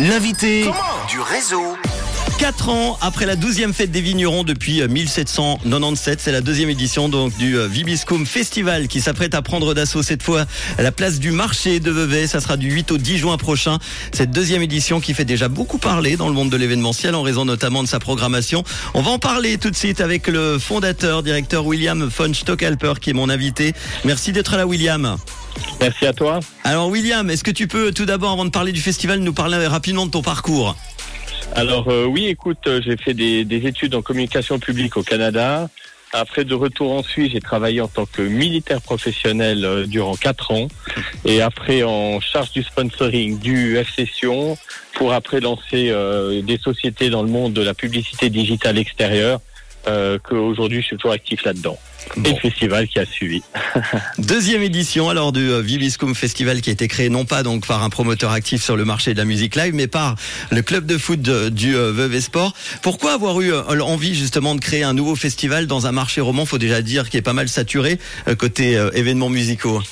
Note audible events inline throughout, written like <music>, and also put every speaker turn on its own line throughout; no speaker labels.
L'invité
du réseau.
4 ans après la 12e fête des vignerons depuis euh, 1797, c'est la deuxième édition donc du euh, Vibiscum Festival qui s'apprête à prendre d'assaut cette fois à la place du marché de Vevey. Ça sera du 8 au 10 juin prochain. Cette deuxième édition qui fait déjà beaucoup parler dans le monde de l'événementiel en raison notamment de sa programmation. On va en parler tout de suite avec le fondateur, directeur William von Stockalper qui est mon invité. Merci d'être là William.
Merci à toi.
Alors William, est-ce que tu peux tout d'abord avant de parler du festival nous parler rapidement de ton parcours?
Alors euh, oui, écoute, euh, j'ai fait des, des études en communication publique au Canada. Après de retour en Suisse, j'ai travaillé en tant que militaire professionnel euh, durant quatre ans et après en charge du sponsoring du FC pour après lancer des sociétés dans le monde de la publicité digitale extérieure euh, qu'aujourd'hui je suis toujours actif là-dedans. Et le festival qui a suivi. <laughs>
Deuxième édition alors du euh, Vibiscum Festival qui a été créé non pas donc par un promoteur actif sur le marché de la musique live mais par le club de foot de- du euh, Vevey Sport. Pourquoi avoir eu envie justement de créer un nouveau festival dans un marché roman, faut déjà dire qui est pas mal saturé euh, côté euh, événements musicaux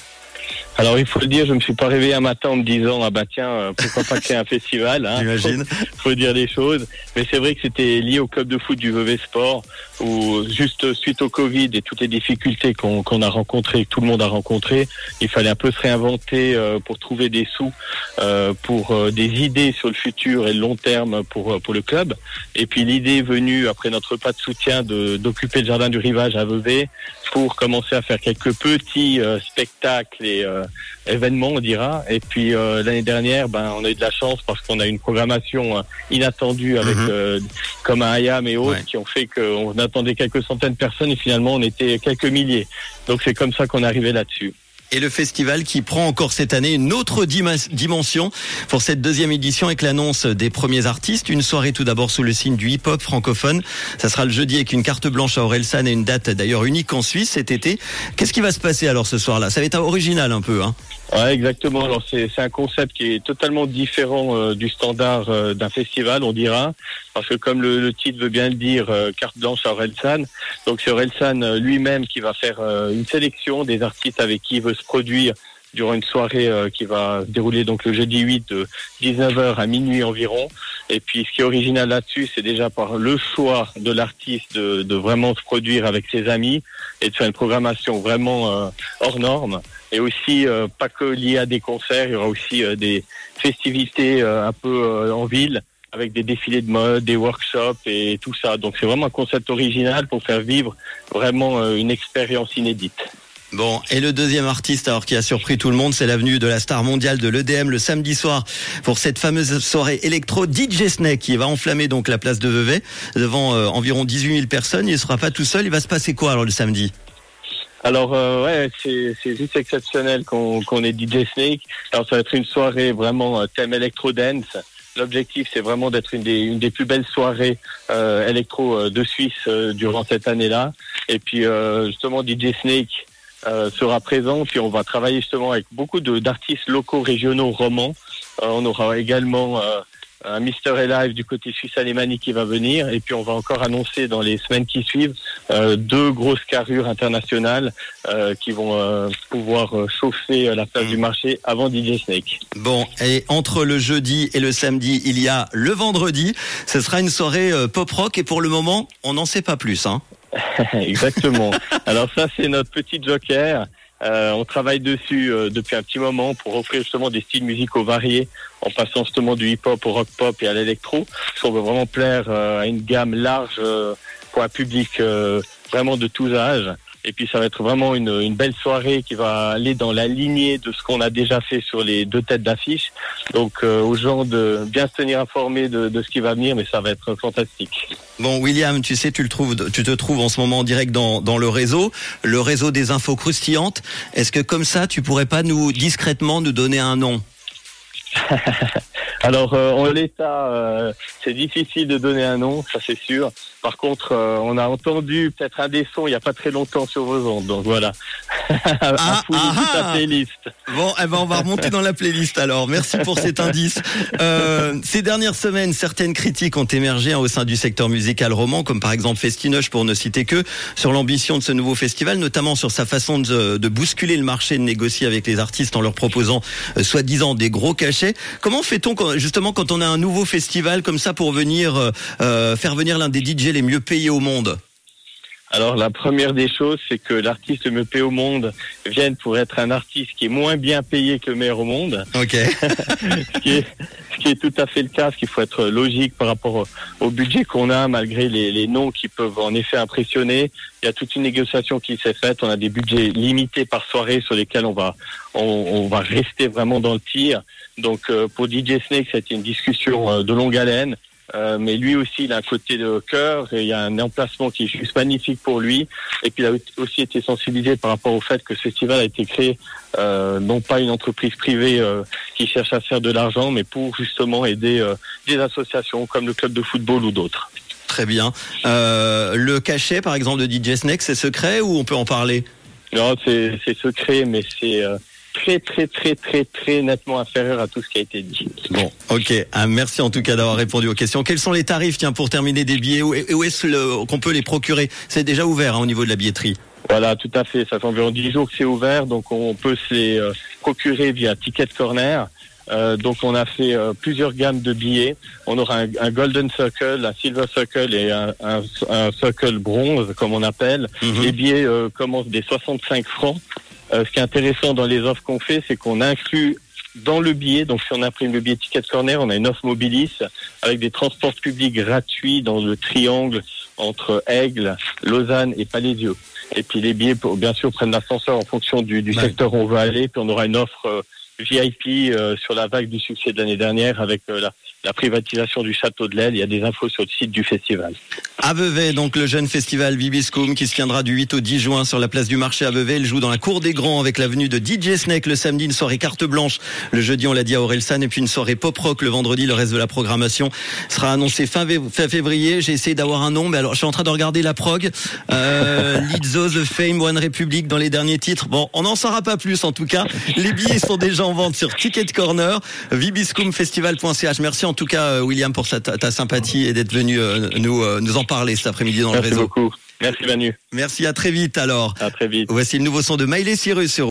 Alors il faut le dire, je me suis pas réveillé un matin en me disant ah bah tiens euh, pourquoi pas créer un <laughs> festival. Hein.
J'imagine. <laughs>
faut dire des choses. Mais c'est vrai que c'était lié au club de foot du Vevey Sport, où juste suite au Covid et toutes les difficultés qu'on a rencontrées, que tout le monde a rencontrées, il fallait un peu se réinventer euh, pour trouver des sous, euh, pour euh, des idées sur le futur et le long terme pour pour le club. Et puis l'idée est venue après notre pas de soutien de d'occuper le jardin du rivage à Vevey pour commencer à faire quelques petits euh, spectacles et euh, événements, on dira. Et puis euh, l'année dernière, ben on a eu de la chance parce qu'on a eu une programmation euh, inattendue avec
Mhm.
comme un IAM et autres
Ouais.
qui ont fait qu'on attendait quelques centaines de personnes et finalement on était quelques milliers. Donc c'est comme ça qu'on est arrivé là-dessus.
Et le festival qui prend encore cette année une autre dimension pour cette deuxième édition avec l'annonce des premiers artistes. Une soirée tout d'abord sous le signe du hip-hop francophone. Ça sera le jeudi avec une carte blanche à Orelsan et une date d'ailleurs unique en Suisse cet été. Qu'est-ce qui va se passer alors ce soir-là? Ça va être original un peu. Hein
Ouais, exactement. Alors c'est un concept qui est totalement différent euh, du standard euh, d'un festival, on dira, parce que comme le, le titre veut bien le dire, euh, carte blanche à Orelsan. Donc c'est Orelsan euh, lui-même qui va faire euh, une sélection des artistes avec qui il veut se produire durant une soirée euh, qui va se dérouler donc le jeudi 8 de 19h à minuit environ. Et puis ce qui est original là-dessus, c'est déjà par le choix de l'artiste de, de vraiment se produire avec ses amis et de faire une programmation vraiment euh, hors norme et aussi euh, pas que lié à des concerts, il y aura aussi des festivités un peu en ville avec des défilés de mode, des workshops et tout ça. Donc c'est vraiment un concept original pour faire vivre vraiment une expérience inédite.
Bon, et le deuxième artiste alors qui a surpris tout le monde, c'est l'avenue de la star mondiale de l'EDM le samedi soir pour cette fameuse soirée électro DJ Snake qui va enflammer donc la place de Vevey devant euh, environ 18 000 personnes. Il sera pas tout seul. Il va se passer quoi alors le samedi?
Alors euh, ouais, c'est juste exceptionnel qu'on qu'on ait DJ Snake. Alors ça va être une soirée vraiment euh, thème électro dance. L'objectif c'est vraiment d'être une des une des plus belles soirées euh, électro de Suisse durant cette année-là. Et puis justement DJ Snake euh, sera présent. Puis on va travailler justement avec beaucoup d'artistes locaux, régionaux, romans. Euh, on aura également euh, un Mister Alive du côté suisse alémanique qui va venir. Et puis on va encore annoncer dans les semaines qui suivent euh, deux grosses carrures internationales qui vont pouvoir chauffer la place du marché avant DJ Snake.
Bon, et entre le jeudi et le samedi, il y a le vendredi. Ce sera une soirée euh, pop rock et pour le moment, on n'en sait pas plus. Hein. <laughs>
Exactement. Alors ça, c'est notre petit joker. Euh, on travaille dessus euh, depuis un petit moment pour offrir justement des styles musicaux variés en passant justement du hip-hop au rock-pop et à l'électro. Qu'on veut vraiment plaire euh, à une gamme large euh, pour un public euh, vraiment de tous âges. Et puis ça va être vraiment une, une belle soirée qui va aller dans la lignée de ce qu'on a déjà fait sur les deux têtes d'affiche. Donc euh, aux gens de bien se tenir informés de, de ce qui va venir, mais ça va être fantastique.
Bon, William, tu sais, tu le trouves, tu te trouves en ce moment en direct dans, dans le réseau, le réseau des infos croustillantes. Est-ce que comme ça, tu pourrais pas nous discrètement nous donner un nom? <laughs>
Alors, euh, en l'état, euh, c'est difficile de donner un nom, ça c'est sûr. Par contre, euh, on a entendu peut-être un des sons il n'y a pas très longtemps sur vos ondes, donc voilà. <laughs>
Ah,
fouiller
ah,
toute la
ah.
playlist.
Bon, eh ben on va remonter dans la playlist alors. Merci pour cet indice. Euh, ces dernières semaines, certaines critiques ont émergé hein, au sein du secteur musical roman, comme par exemple Festinoche pour ne citer que, sur l'ambition de ce nouveau festival, notamment sur sa façon de, de bousculer le marché, de négocier avec les artistes en leur proposant euh, soi-disant des gros cachets. Comment fait-on quand- justement quand on a un nouveau festival comme ça pour venir euh, euh, faire venir l'un des DJ les mieux payés au monde?
Alors, la première des choses, c'est que l'artiste mieux payé au monde vienne pour être un artiste qui est moins bien payé que le meilleur au monde.
Ok. <laughs>
ce qui est, ce qui est tout à fait le cas, parce qu'il faut être logique par rapport au, au budget qu'on a, malgré les, les noms qui peuvent en effet impressionner. Il y a toute une négociation qui s'est faite. On a des budgets limités par soirée sur lesquels on va, on, on va rester vraiment dans le tir. Donc euh, pour DJ Snake, c'était une discussion euh, de longue haleine. Euh, mais lui aussi, il a un côté de cœur et il y a un emplacement qui est juste magnifique pour lui. Et puis il a aussi été sensibilisé par rapport au fait que ce festival a été créé euh, non pas une entreprise privée euh, qui cherche à faire de l'argent, mais pour justement aider euh, des associations comme le club de football ou d'autres.
Très bien. Euh, le cachet, par exemple, de DJ Snake, c'est secret ou on peut en parler?
Non, c'est c'est secret, mais c'est euh, très très très très très nettement inférieur à tout ce qui a été dit.
Bon, ok. Ah, merci en tout cas d'avoir répondu aux questions. Quels sont les tarifs, tiens, pour terminer des billets? Où, où est-ce qu'on peut les procurer? C'est déjà ouvert hein, au niveau de la billetterie.
Voilà, tout à fait. Ça fait environ 10 jours que c'est ouvert, donc on peut se les euh, procurer via Ticket Corner. Euh, donc on a fait euh, plusieurs gammes de billets. On aura un, un Golden Circle, un Silver Circle et un, un, un Circle Bronze, comme on appelle.
Mhm.
Les billets euh, commencent des 65 francs. Euh, ce qui est intéressant dans les offres qu'on fait, c'est qu'on inclut dans le billet, donc si on imprime le billet Ticket Corner, on a une offre Mobilis avec des transports publics gratuits dans le triangle entre Aigle, Lausanne et Palésieux. Et puis les billets, pour- bien sûr, prennent l'ascenseur en fonction du, du
Ouais.
secteur où on veut aller. Puis on aura une offre euh, VIP euh, sur la vague du succès de l'année dernière avec euh, la, privatisation du château de l'Aile. Il y a des infos sur le site du festival.
À donc le jeune festival Bibiscum qui se tiendra du 8 au 10 juin sur la place du marché à Vevey. Il joue dans la cour des grands avec l'avenue de DJ Snake le samedi, une soirée carte blanche. Le jeudi, on l'a dit à Orelsan, et puis une soirée pop rock le vendredi. Le reste de la programmation sera annoncé fin février. J'ai essayé d'avoir un nom, mais alors je suis en train de regarder la prog. Euh, Lizzo, The Fame, One Republic dans les derniers titres. Bon, on n'en saura pas plus en tout cas. Les billets sont déjà en vente sur Ticket Corner, vibiscumfestival.ch. Merci en tout cas euh, William pour ta, ta sympathie et d'être venu euh, nous, euh, nous en parler cet après-midi dans le
Merci
réseau.
beaucoup. Merci Manu.
Merci, à très vite alors.
À très vite.
Voici le nouveau son de Miley Cyrus sur